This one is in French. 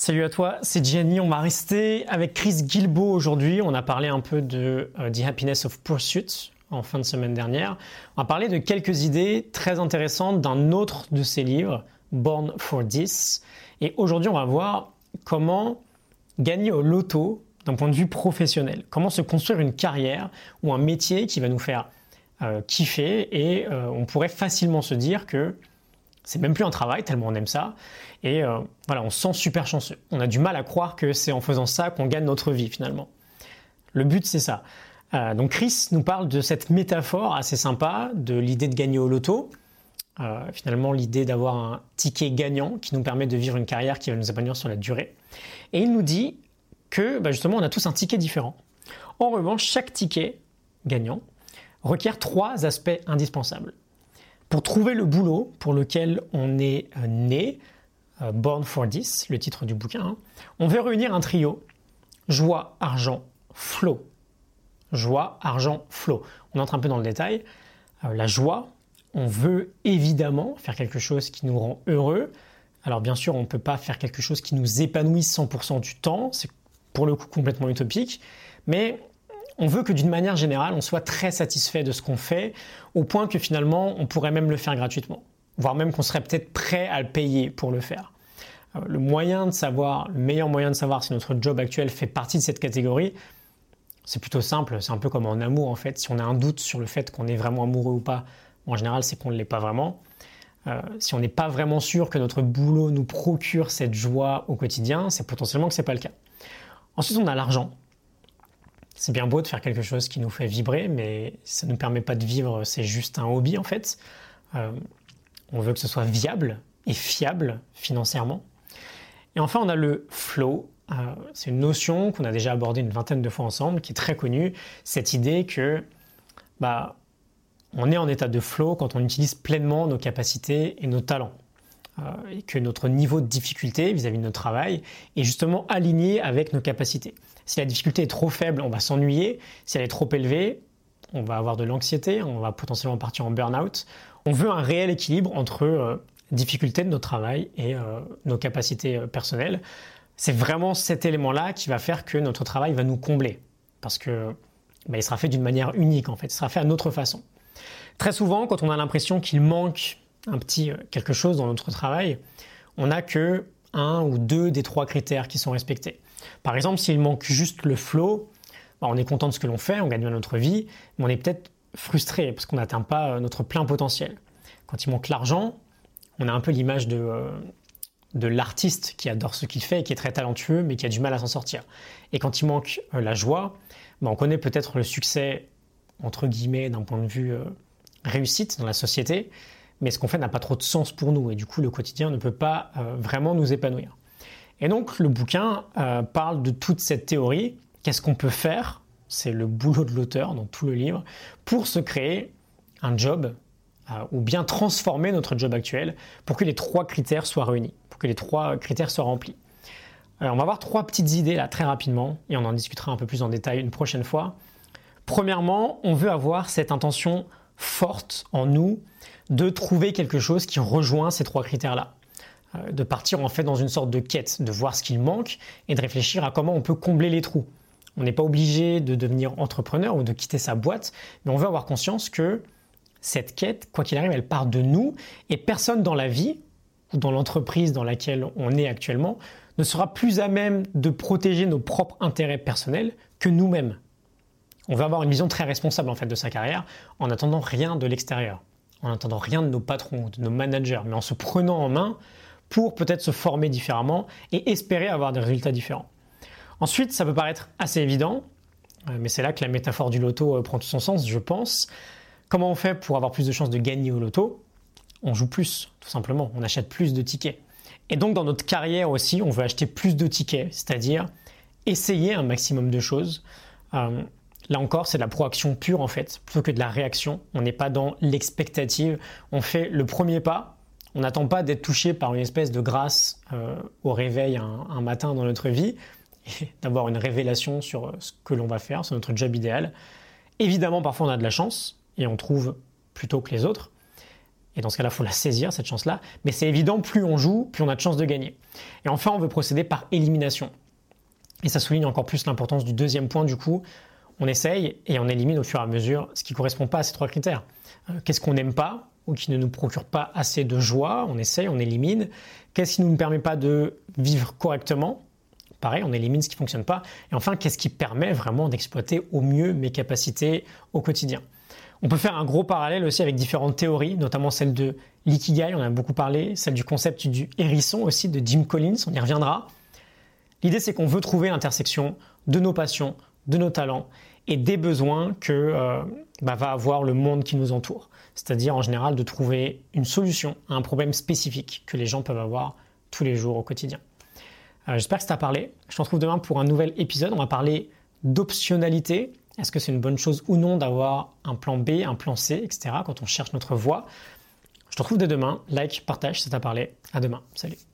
Salut à toi, c'est Gianni. On va rester avec Chris Guilbeault aujourd'hui. On a parlé un peu de euh, The Happiness of Pursuit en fin de semaine dernière. On va parler de quelques idées très intéressantes d'un autre de ses livres, Born for This. Et aujourd'hui, on va voir comment gagner au loto d'un point de vue professionnel. Comment se construire une carrière ou un métier qui va nous faire euh, kiffer et euh, on pourrait facilement se dire que c'est même plus un travail tellement on aime ça. Et euh, voilà, on se sent super chanceux. On a du mal à croire que c'est en faisant ça qu'on gagne notre vie finalement. Le but c'est ça. Euh, donc Chris nous parle de cette métaphore assez sympa de l'idée de gagner au loto. Euh, finalement, l'idée d'avoir un ticket gagnant qui nous permet de vivre une carrière qui va nous épanouir sur la durée. Et il nous dit que bah, justement, on a tous un ticket différent. En revanche, chaque ticket gagnant requiert trois aspects indispensables. Pour trouver le boulot pour lequel on est euh, né, euh, Born for This, le titre du bouquin, hein, on veut réunir un trio joie, argent, flow. Joie, argent, flow. On entre un peu dans le détail. Euh, la joie, on veut évidemment faire quelque chose qui nous rend heureux. Alors bien sûr, on ne peut pas faire quelque chose qui nous épanouisse 100% du temps, c'est pour le coup complètement utopique, mais on veut que d'une manière générale, on soit très satisfait de ce qu'on fait, au point que finalement, on pourrait même le faire gratuitement, voire même qu'on serait peut-être prêt à le payer pour le faire. Euh, le moyen de savoir, le meilleur moyen de savoir si notre job actuel fait partie de cette catégorie, c'est plutôt simple, c'est un peu comme en amour en fait. Si on a un doute sur le fait qu'on est vraiment amoureux ou pas, en général, c'est qu'on ne l'est pas vraiment. Euh, si on n'est pas vraiment sûr que notre boulot nous procure cette joie au quotidien, c'est potentiellement que ce n'est pas le cas. Ensuite, on a l'argent. C'est bien beau de faire quelque chose qui nous fait vibrer, mais ça ne nous permet pas de vivre, c'est juste un hobby en fait. Euh, on veut que ce soit viable et fiable financièrement. Et enfin, on a le flow. Euh, c'est une notion qu'on a déjà abordée une vingtaine de fois ensemble, qui est très connue. Cette idée que bah, on est en état de flow quand on utilise pleinement nos capacités et nos talents. Euh, et que notre niveau de difficulté vis-à-vis de notre travail est justement aligné avec nos capacités. Si la difficulté est trop faible, on va s'ennuyer. Si elle est trop élevée, on va avoir de l'anxiété, on va potentiellement partir en burn-out. On veut un réel équilibre entre euh, difficulté de notre travail et euh, nos capacités personnelles. C'est vraiment cet élément-là qui va faire que notre travail va nous combler. Parce que bah, il sera fait d'une manière unique en fait, il sera fait à notre façon. Très souvent, quand on a l'impression qu'il manque un petit euh, quelque chose dans notre travail, on n'a que un ou deux des trois critères qui sont respectés. Par exemple, s'il manque juste le flow, bah, on est content de ce que l'on fait, on gagne bien notre vie, mais on est peut-être frustré parce qu'on n'atteint pas euh, notre plein potentiel. Quand il manque l'argent, on a un peu l'image de, euh, de l'artiste qui adore ce qu'il fait et qui est très talentueux mais qui a du mal à s'en sortir. Et quand il manque la joie, bah, on connaît peut-être le succès entre guillemets d'un point de vue réussite dans la société, mais ce qu'on fait n'a pas trop de sens pour nous et du coup le quotidien ne peut pas euh, vraiment nous épanouir. Et donc le bouquin euh, parle de toute cette théorie, qu'est-ce qu'on peut faire, c'est le boulot de l'auteur dans tout le livre, pour se créer un job euh, ou bien transformer notre job actuel pour que les trois critères soient réunis, pour que les trois critères soient remplis. Alors on va voir trois petites idées là très rapidement et on en discutera un peu plus en détail une prochaine fois. Premièrement, on veut avoir cette intention forte en nous de trouver quelque chose qui rejoint ces trois critères-là. Euh, de partir en fait dans une sorte de quête, de voir ce qu'il manque et de réfléchir à comment on peut combler les trous. On n'est pas obligé de devenir entrepreneur ou de quitter sa boîte, mais on veut avoir conscience que cette quête, quoi qu'il arrive, elle part de nous et personne dans la vie ou dans l'entreprise dans laquelle on est actuellement ne sera plus à même de protéger nos propres intérêts personnels que nous-mêmes. On veut avoir une vision très responsable en fait de sa carrière en attendant rien de l'extérieur en n'entendant rien de nos patrons, de nos managers, mais en se prenant en main pour peut-être se former différemment et espérer avoir des résultats différents. Ensuite, ça peut paraître assez évident, euh, mais c'est là que la métaphore du loto euh, prend tout son sens, je pense. Comment on fait pour avoir plus de chances de gagner au loto? On joue plus, tout simplement. On achète plus de tickets. Et donc, dans notre carrière aussi, on veut acheter plus de tickets, c'est-à-dire essayer un maximum de choses. Euh, Là encore, c'est de la proaction pure en fait, plutôt que de la réaction. On n'est pas dans l'expectative. On fait le premier pas. On n'attend pas d'être touché par une espèce de grâce euh, au réveil un, matin dans notre vie d'avoir une révélation sur ce que l'on va faire, sur notre job idéal. Évidemment, parfois on a de la chance et on trouve plutôt que les autres. Et dans ce cas-là, il faut la saisir, cette chance-là. Mais c'est évident, plus on joue, plus on a de chances de gagner. Et enfin, on veut procéder par élimination. Et ça souligne encore plus l'importance du deuxième point, du coup. On essaye et on élimine au fur et à mesure ce qui ne correspond pas à ces trois critères. Euh, qu'est-ce qu'on n'aime pas ou qui ne nous procure pas assez de joie? On essaye, on élimine. Qu'est-ce qui ne nous permet pas de vivre correctement? Pareil, on élimine ce qui ne fonctionne pas. Et enfin, qu'est-ce qui permet vraiment d'exploiter au mieux mes capacités au quotidien? On peut faire un gros parallèle aussi avec différentes théories, notamment celle de l'ikigai, on en a beaucoup parlé, celle du concept du hérisson aussi de Jim Collins, on y reviendra. L'idée c'est qu'on veut trouver l'intersection de nos passions, de nos talents et des besoins que euh, bah, va avoir le monde qui nous entoure. C'est-à-dire en général de trouver une solution à un problème spécifique que les gens peuvent avoir tous les jours au quotidien. Euh, j'espère que ça t'a parlé. Je te retrouve demain pour un nouvel épisode. On va parler d'optionnalité, est-ce que c'est une bonne chose ou non d'avoir un plan B, un plan C, etc. quand on cherche notre voie? Je te retrouve dès demain. Like, partage, ça t'a parlé. À demain. Salut.